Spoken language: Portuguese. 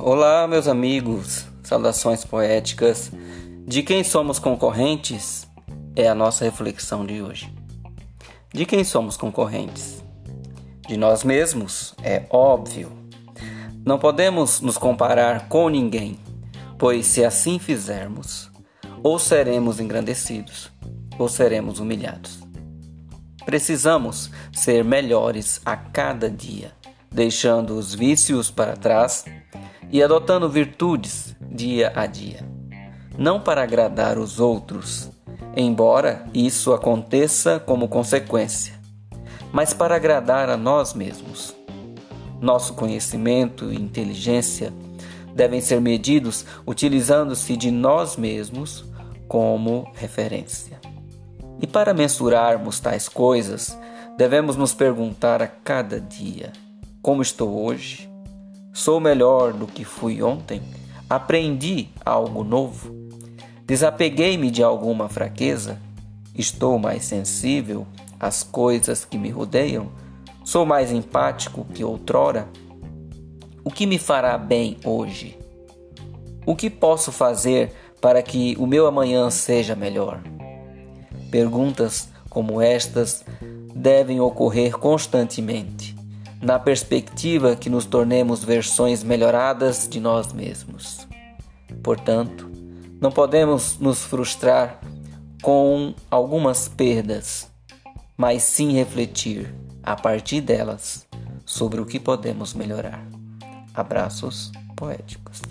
Olá, meus amigos, saudações poéticas. De quem somos concorrentes é a nossa reflexão de hoje. De quem somos concorrentes? De nós mesmos, é óbvio. Não podemos nos comparar com ninguém, pois se assim fizermos, ou seremos engrandecidos, ou seremos humilhados. Precisamos ser melhores a cada dia, deixando os vícios para trás e adotando virtudes dia a dia, não para agradar os outros, embora isso aconteça como consequência, mas para agradar a nós mesmos. Nosso conhecimento e inteligência devem ser medidos utilizando-se de nós mesmos como referência. E para mensurarmos tais coisas, devemos nos perguntar a cada dia: como estou hoje? Sou melhor do que fui ontem? Aprendi algo novo? Desapeguei-me de alguma fraqueza? Estou mais sensível às coisas que me rodeiam? Sou mais empático que outrora? O que me fará bem hoje? O que posso fazer para que o meu amanhã seja melhor? Perguntas como estas devem ocorrer constantemente na perspectiva que nos tornemos versões melhoradas de nós mesmos. Portanto, não podemos nos frustrar com algumas perdas, mas sim refletir a partir delas sobre o que podemos melhorar. Abraços poéticos.